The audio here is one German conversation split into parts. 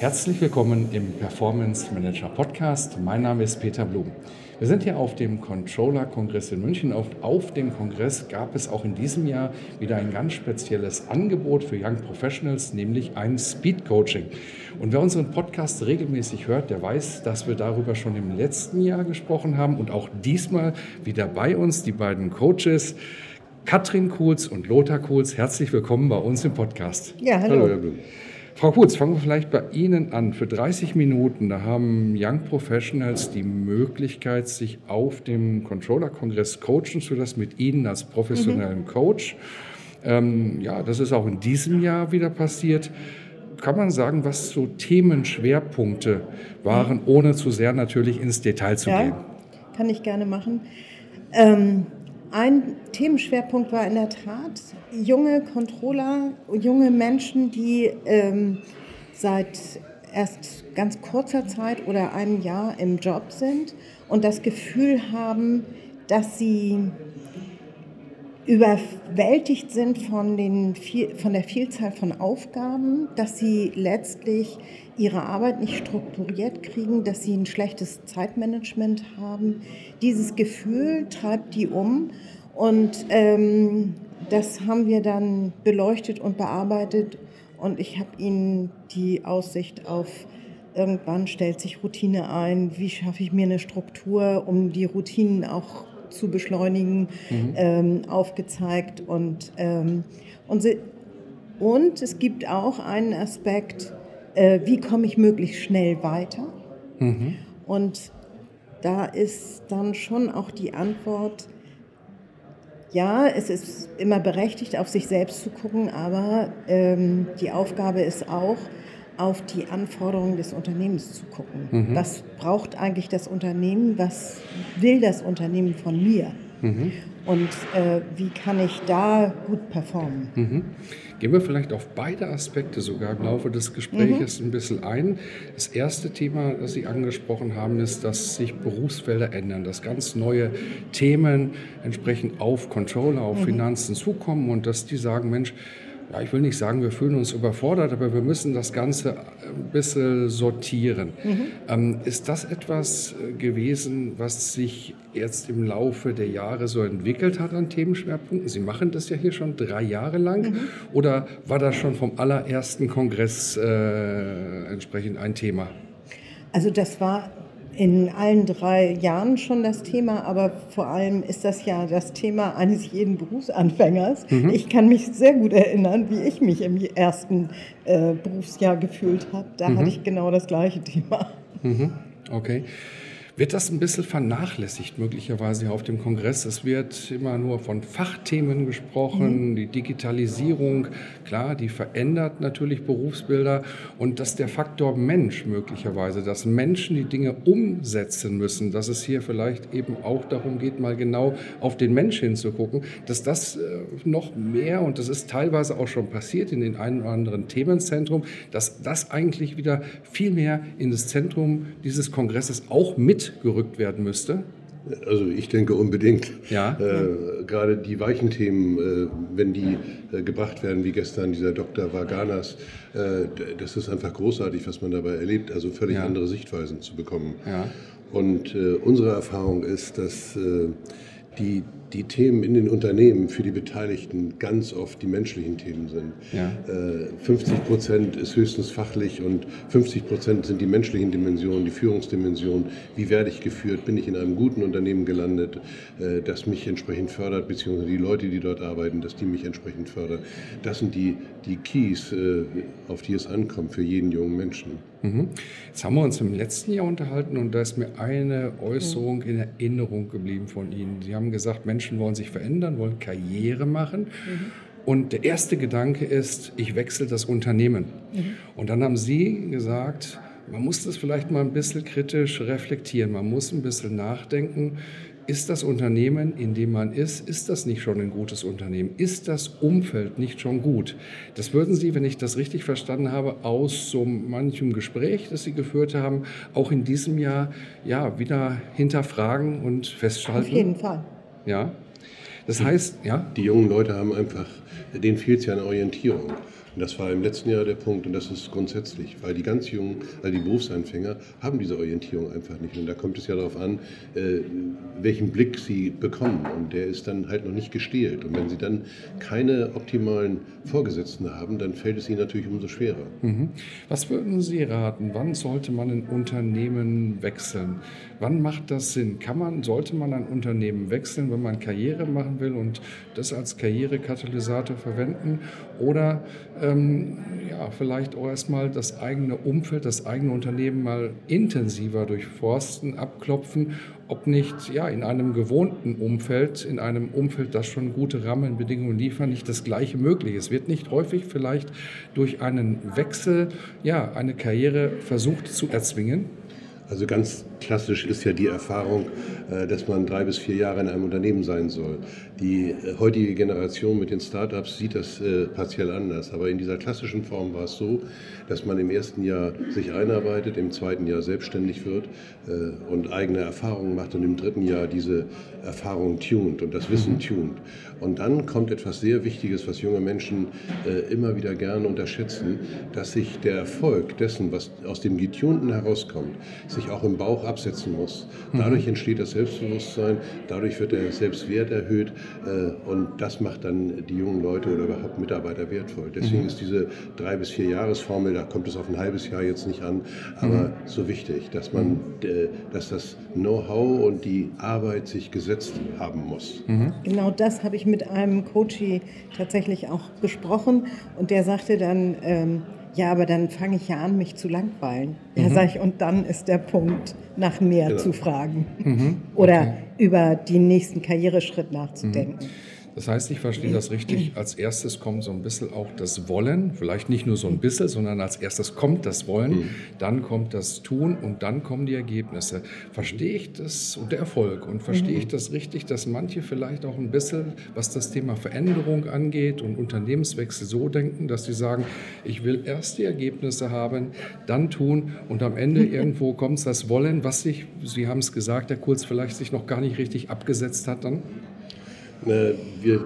Herzlich willkommen im Performance Manager Podcast. Mein Name ist Peter Blum. Wir sind hier auf dem Controller-Kongress in München. Auf, auf dem Kongress gab es auch in diesem Jahr wieder ein ganz spezielles Angebot für Young Professionals, nämlich ein Speed Coaching. Und wer unseren Podcast regelmäßig hört, der weiß, dass wir darüber schon im letzten Jahr gesprochen haben und auch diesmal wieder bei uns die beiden Coaches. Katrin Kuhls und Lothar Kuhls, herzlich willkommen bei uns im Podcast. Ja, hallo. hallo Herr Blum. Frau Kutz, fangen wir vielleicht bei Ihnen an. Für 30 Minuten, da haben Young Professionals die Möglichkeit, sich auf dem Controller-Kongress coachen zu lassen, mit Ihnen als professionellen mhm. Coach. Ähm, ja, das ist auch in diesem Jahr wieder passiert. Kann man sagen, was so Themenschwerpunkte waren, ohne zu sehr natürlich ins Detail zu ja, gehen? Kann ich gerne machen. Ähm, ein Themenschwerpunkt war in der Tat junge Controller, junge Menschen, die ähm, seit erst ganz kurzer Zeit oder einem Jahr im Job sind und das Gefühl haben, dass sie überwältigt sind von, den, von der Vielzahl von Aufgaben, dass sie letztlich ihre Arbeit nicht strukturiert kriegen, dass sie ein schlechtes Zeitmanagement haben. Dieses Gefühl treibt die um und ähm, das haben wir dann beleuchtet und bearbeitet und ich habe ihnen die Aussicht auf irgendwann stellt sich Routine ein, wie schaffe ich mir eine Struktur, um die Routinen auch zu beschleunigen, mhm. ähm, aufgezeigt. Und, ähm, und, sie, und es gibt auch einen Aspekt, äh, wie komme ich möglichst schnell weiter. Mhm. Und da ist dann schon auch die Antwort, ja, es ist immer berechtigt, auf sich selbst zu gucken, aber ähm, die Aufgabe ist auch, auf die Anforderungen des Unternehmens zu gucken. Mhm. Was braucht eigentlich das Unternehmen? Was will das Unternehmen von mir? Mhm. Und äh, wie kann ich da gut performen? Mhm. Gehen wir vielleicht auf beide Aspekte sogar im Laufe des Gesprächs mhm. ein bisschen ein. Das erste Thema, das Sie angesprochen haben, ist, dass sich Berufsfelder ändern, dass ganz neue Themen entsprechend auf Controller, auf mhm. Finanzen zukommen und dass die sagen, Mensch, ja, ich will nicht sagen, wir fühlen uns überfordert, aber wir müssen das Ganze ein bisschen sortieren. Mhm. Ähm, ist das etwas äh, gewesen, was sich jetzt im Laufe der Jahre so entwickelt hat an Themenschwerpunkten? Sie machen das ja hier schon drei Jahre lang. Mhm. Oder war das schon vom allerersten Kongress äh, entsprechend ein Thema? Also das war in allen drei Jahren schon das Thema, aber vor allem ist das ja das Thema eines jeden Berufsanfängers. Mhm. Ich kann mich sehr gut erinnern, wie ich mich im ersten äh, Berufsjahr gefühlt habe. Da mhm. hatte ich genau das gleiche Thema. Mhm. Okay. Wird das ein bisschen vernachlässigt möglicherweise auf dem Kongress? Es wird immer nur von Fachthemen gesprochen, mhm. die Digitalisierung, klar, die verändert natürlich Berufsbilder und dass der Faktor Mensch möglicherweise, dass Menschen die Dinge umsetzen müssen, dass es hier vielleicht eben auch darum geht, mal genau auf den Mensch hinzugucken, dass das äh, noch mehr, und das ist teilweise auch schon passiert in den einen oder anderen Themenzentrum, dass das eigentlich wieder viel mehr in das Zentrum dieses Kongresses auch mit gerückt werden müsste? Also ich denke unbedingt. Ja. Äh, gerade die weichen Themen, äh, wenn die äh, gebracht werden, wie gestern dieser Dr. Varganas, äh, das ist einfach großartig, was man dabei erlebt, also völlig ja. andere Sichtweisen zu bekommen. Ja. Und äh, unsere Erfahrung ist, dass äh, die, die Themen in den Unternehmen für die Beteiligten ganz oft die menschlichen Themen sind. Ja. 50 äh, Prozent ist höchstens fachlich und 50 Prozent sind die menschlichen Dimensionen, die Führungsdimension. Wie werde ich geführt? Bin ich in einem guten Unternehmen gelandet, äh, das mich entsprechend fördert, beziehungsweise die Leute, die dort arbeiten, dass die mich entsprechend fördern? Das sind die, die Keys, äh, auf die es ankommt für jeden jungen Menschen. Mhm. Jetzt haben wir uns im letzten Jahr unterhalten und da ist mir eine Äußerung in Erinnerung geblieben von Ihnen. Sie haben gesagt, Menschen wollen sich verändern, wollen Karriere machen. Mhm. Und der erste Gedanke ist, ich wechsle das Unternehmen. Mhm. Und dann haben Sie gesagt, man muss das vielleicht mal ein bisschen kritisch reflektieren. Man muss ein bisschen nachdenken. Ist das Unternehmen, in dem man ist, ist das nicht schon ein gutes Unternehmen? Ist das Umfeld nicht schon gut? Das würden Sie, wenn ich das richtig verstanden habe, aus so manchem Gespräch, das Sie geführt haben, auch in diesem Jahr ja wieder hinterfragen und festhalten? Auf jeden Fall. Ja. Das heißt, ja. Die jungen Leute haben einfach, denen fehlt es ja an Orientierung. Und das war im letzten Jahr der Punkt und das ist grundsätzlich, weil die ganz Jungen, also die Berufsanfänger, haben diese Orientierung einfach nicht. Und da kommt es ja darauf an, äh, welchen Blick sie bekommen. Und der ist dann halt noch nicht gestählt. Und wenn sie dann keine optimalen Vorgesetzten haben, dann fällt es ihnen natürlich umso schwerer. Mhm. Was würden Sie raten? Wann sollte man ein Unternehmen wechseln? Wann macht das Sinn? Kann man, sollte man ein Unternehmen wechseln, wenn man Karriere machen will und das als Karrierekatalysator verwenden? Oder ähm, ja, vielleicht auch erstmal das eigene Umfeld, das eigene Unternehmen mal intensiver durchforsten, abklopfen, ob nicht ja, in einem gewohnten Umfeld, in einem Umfeld, das schon gute Rahmenbedingungen liefert, nicht das Gleiche möglich ist. Wird nicht häufig vielleicht durch einen Wechsel ja, eine Karriere versucht zu erzwingen? Also ganz klassisch ist ja die Erfahrung, äh, dass man drei bis vier Jahre in einem Unternehmen sein soll. Die äh, heutige Generation mit den Startups sieht das äh, partiell anders. Aber in dieser klassischen Form war es so, dass man im ersten Jahr sich einarbeitet, im zweiten Jahr selbstständig wird und eigene Erfahrungen macht und im dritten Jahr diese Erfahrungen tunt und das Wissen mhm. tunt. Und dann kommt etwas sehr Wichtiges, was junge Menschen immer wieder gerne unterschätzen, dass sich der Erfolg dessen, was aus dem Getunten herauskommt, sich auch im Bauch absetzen muss. Dadurch mhm. entsteht das Selbstbewusstsein, dadurch wird der Selbstwert erhöht äh, und das macht dann die jungen Leute oder überhaupt Mitarbeiter wertvoll. Deswegen mhm. ist diese drei bis vier Jahresformel, da kommt es auf ein halbes Jahr jetzt nicht an, aber mhm. so wichtig, dass man, äh, dass das Know-how und die Arbeit sich gesetzt haben muss. Mhm. Genau das habe ich mit einem Coachie tatsächlich auch besprochen und der sagte dann, ähm, ja, aber dann fange ich ja an, mich zu langweilen. Ja, mhm. sage ich, und dann ist der Punkt, nach mehr genau. zu fragen. Mhm. Oder okay. über den nächsten Karriereschritt nachzudenken. Mhm. Das heißt, ich verstehe das richtig. Als erstes kommt so ein bisschen auch das Wollen, vielleicht nicht nur so ein bisschen, sondern als erstes kommt das Wollen, mhm. dann kommt das Tun und dann kommen die Ergebnisse. Verstehe ich das und der Erfolg und verstehe mhm. ich das richtig, dass manche vielleicht auch ein bisschen, was das Thema Veränderung angeht und Unternehmenswechsel so denken, dass sie sagen, ich will erst die Ergebnisse haben, dann tun und am Ende irgendwo kommt das Wollen, was sich, Sie haben es gesagt, Herr Kurz, vielleicht sich noch gar nicht richtig abgesetzt hat dann? Wir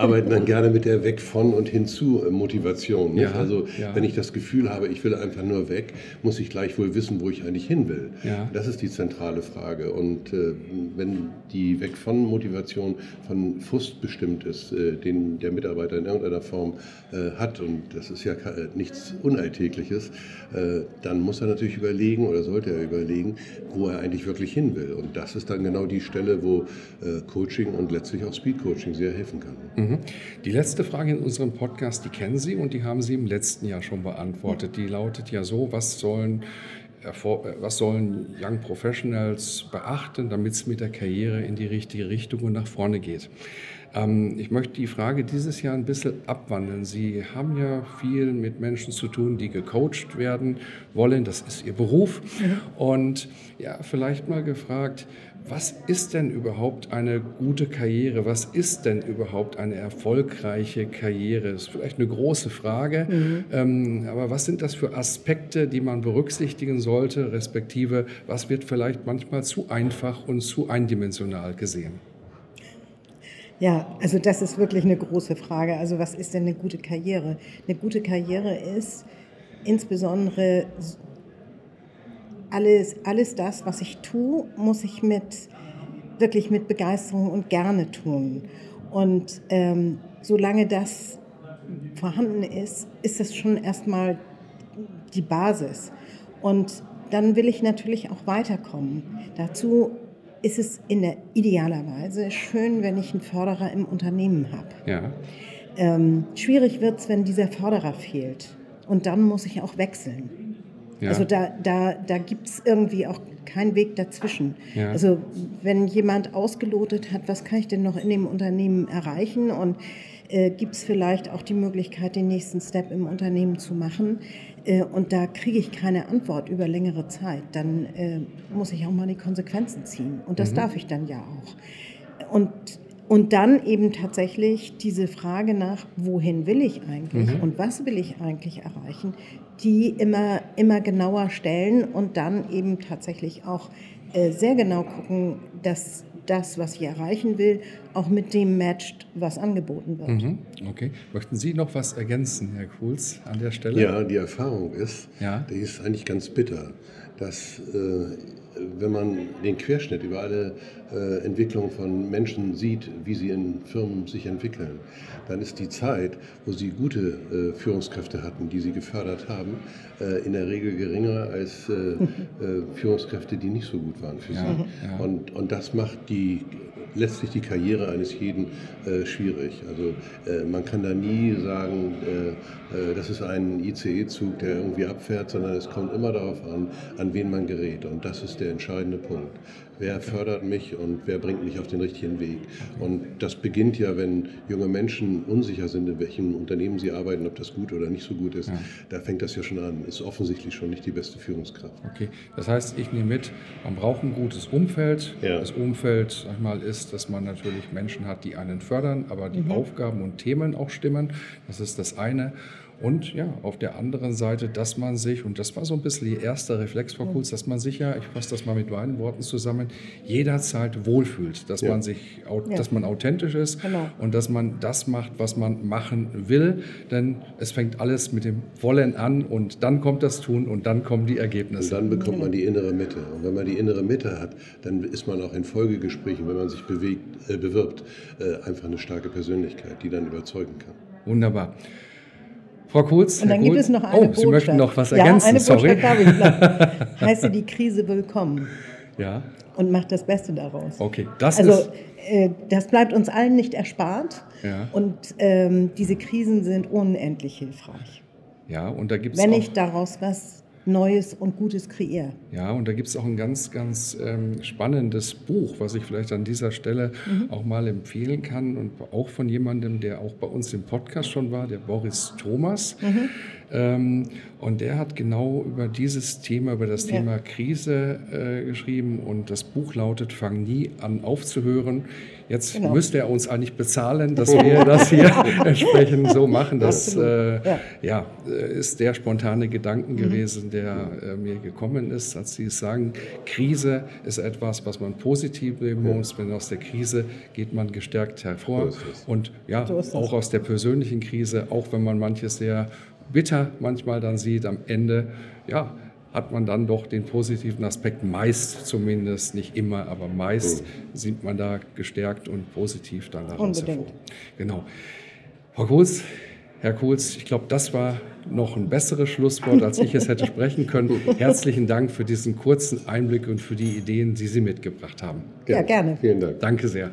arbeiten dann gerne mit der Weg von und hinzu äh, Motivation. Ja, also ja. wenn ich das Gefühl habe, ich will einfach nur weg, muss ich gleich wohl wissen, wo ich eigentlich hin will. Ja. Das ist die zentrale Frage. Und äh, wenn die Weg von Motivation von Frust bestimmt ist, äh, den der Mitarbeiter in irgendeiner Form äh, hat, und das ist ja äh, nichts Unalltägliches, äh, dann muss er natürlich überlegen oder sollte er überlegen, wo er eigentlich wirklich hin will. Und das ist dann genau die Stelle, wo Coaching und letztlich auch Speed Coaching sehr helfen kann. Mhm. Die letzte Frage in unserem Podcast, die kennen Sie und die haben Sie im letzten Jahr schon beantwortet. Die lautet ja so, was sollen, was sollen Young Professionals beachten, damit es mit der Karriere in die richtige Richtung und nach vorne geht? Ähm, ich möchte die Frage dieses Jahr ein bisschen abwandeln. Sie haben ja viel mit Menschen zu tun, die gecoacht werden wollen. Das ist Ihr Beruf. Mhm. Und ja, vielleicht mal gefragt, was ist denn überhaupt eine gute Karriere? Was ist denn überhaupt eine erfolgreiche Karriere? Das ist vielleicht eine große Frage, mhm. ähm, aber was sind das für Aspekte, die man berücksichtigen sollte, respektive was wird vielleicht manchmal zu einfach und zu eindimensional gesehen? Ja, also das ist wirklich eine große Frage. Also was ist denn eine gute Karriere? Eine gute Karriere ist insbesondere alles, alles das, was ich tue, muss ich mit, wirklich mit Begeisterung und gerne tun. Und ähm, solange das vorhanden ist, ist das schon erstmal die Basis. Und dann will ich natürlich auch weiterkommen. Dazu ist es in der idealerweise schön, wenn ich einen Förderer im Unternehmen habe. Ja. Ähm, schwierig wird es, wenn dieser Förderer fehlt. Und dann muss ich auch wechseln. Ja. Also da, da, da gibt es irgendwie auch keinen Weg dazwischen. Ja. Also wenn jemand ausgelotet hat, was kann ich denn noch in dem Unternehmen erreichen und äh, gibt es vielleicht auch die Möglichkeit, den nächsten Step im Unternehmen zu machen. Äh, und da kriege ich keine Antwort über längere Zeit. Dann äh, muss ich auch mal die Konsequenzen ziehen. Und das mhm. darf ich dann ja auch. Und und dann eben tatsächlich diese Frage nach, wohin will ich eigentlich mhm. und was will ich eigentlich erreichen, die immer, immer genauer stellen und dann eben tatsächlich auch äh, sehr genau gucken, dass das, was ich erreichen will, auch mit dem matcht, was angeboten wird. Mhm. Okay. Möchten Sie noch was ergänzen, Herr Kuhls, an der Stelle? Ja, die Erfahrung ist, ja? die ist eigentlich ganz bitter, dass äh, wenn man den Querschnitt über alle äh, Entwicklungen von Menschen sieht, wie sie in Firmen sich entwickeln, dann ist die Zeit, wo sie gute äh, Führungskräfte hatten, die sie gefördert haben, äh, in der Regel geringer als äh, äh, Führungskräfte, die nicht so gut waren für sie. Ja, ja. Und, und das macht die letztlich die Karriere eines jeden äh, schwierig. Also äh, man kann da nie sagen, äh, äh das ist ein ICE-Zug, der irgendwie abfährt, sondern es kommt immer darauf an, an wen man gerät. Und das ist der entscheidende Punkt wer fördert mich und wer bringt mich auf den richtigen Weg. Und das beginnt ja, wenn junge Menschen unsicher sind, in welchem Unternehmen sie arbeiten, ob das gut oder nicht so gut ist. Ja. Da fängt das ja schon an. Ist offensichtlich schon nicht die beste Führungskraft. Okay, das heißt, ich nehme mit, man braucht ein gutes Umfeld. Ja. Das Umfeld, sag ich mal, ist, dass man natürlich Menschen hat, die einen fördern, aber die mhm. Aufgaben und Themen auch stimmen. Das ist das eine. Und ja, auf der anderen Seite, dass man sich, und das war so ein bisschen die erste Reflex vor kurz, dass man sich ja, ich fasse das mal mit meinen Worten zusammen, jederzeit wohlfühlt, dass ja. man sich, ja. dass man authentisch ist genau. und dass man das macht, was man machen will, denn es fängt alles mit dem Wollen an und dann kommt das Tun und dann kommen die Ergebnisse. Und dann bekommt man die innere Mitte. Und wenn man die innere Mitte hat, dann ist man auch in Folgegesprächen, wenn man sich bewegt, äh, bewirbt, äh, einfach eine starke Persönlichkeit, die dann überzeugen kann. Wunderbar. Frau Kurz. Und dann gibt es noch eine Oh, Botschaft. Sie möchten noch was ergänzen, ja, eine sorry. Botschaft habe ich Heiße die Krise willkommen. Ja. Und macht das Beste daraus. Okay, das also, ist... Äh, das bleibt uns allen nicht erspart. Ja. Und ähm, diese Krisen sind unendlich hilfreich. Ja, und da gibt es Wenn ich daraus was Neues und Gutes kreiere. Ja, und da gibt es auch ein ganz, ganz ähm, spannendes Buch, was ich vielleicht an dieser Stelle mhm. auch mal empfehlen kann und auch von jemandem, der auch bei uns im Podcast schon war, der Boris Thomas. Mhm. Ähm, und der hat genau über dieses Thema, über das ja. Thema Krise äh, geschrieben und das Buch lautet Fang nie an aufzuhören. Jetzt genau. müsste er uns eigentlich bezahlen, dass wir das hier entsprechend so machen. Das äh, ja. ja. Äh, ist der spontane Gedanken mhm. gewesen, der äh, mir gekommen ist, als Sie es sagen. Krise ist etwas, was man positiv nehmen muss. Wenn aus der Krise geht man gestärkt hervor. Und ja, auch aus der persönlichen Krise, auch wenn man manches sehr bitter manchmal dann sieht, am Ende, ja, hat man dann doch den positiven Aspekt, meist zumindest, nicht immer, aber meist mhm. sieht man da gestärkt und positiv dann daraus Unbedingt. hervor. Genau. Frau Kohls, Herr Kohls, ich glaube, das war noch ein besseres Schlusswort, als ich es hätte sprechen können. Herzlichen Dank für diesen kurzen Einblick und für die Ideen, die Sie mitgebracht haben. Ja, gerne. Vielen Dank. Danke sehr.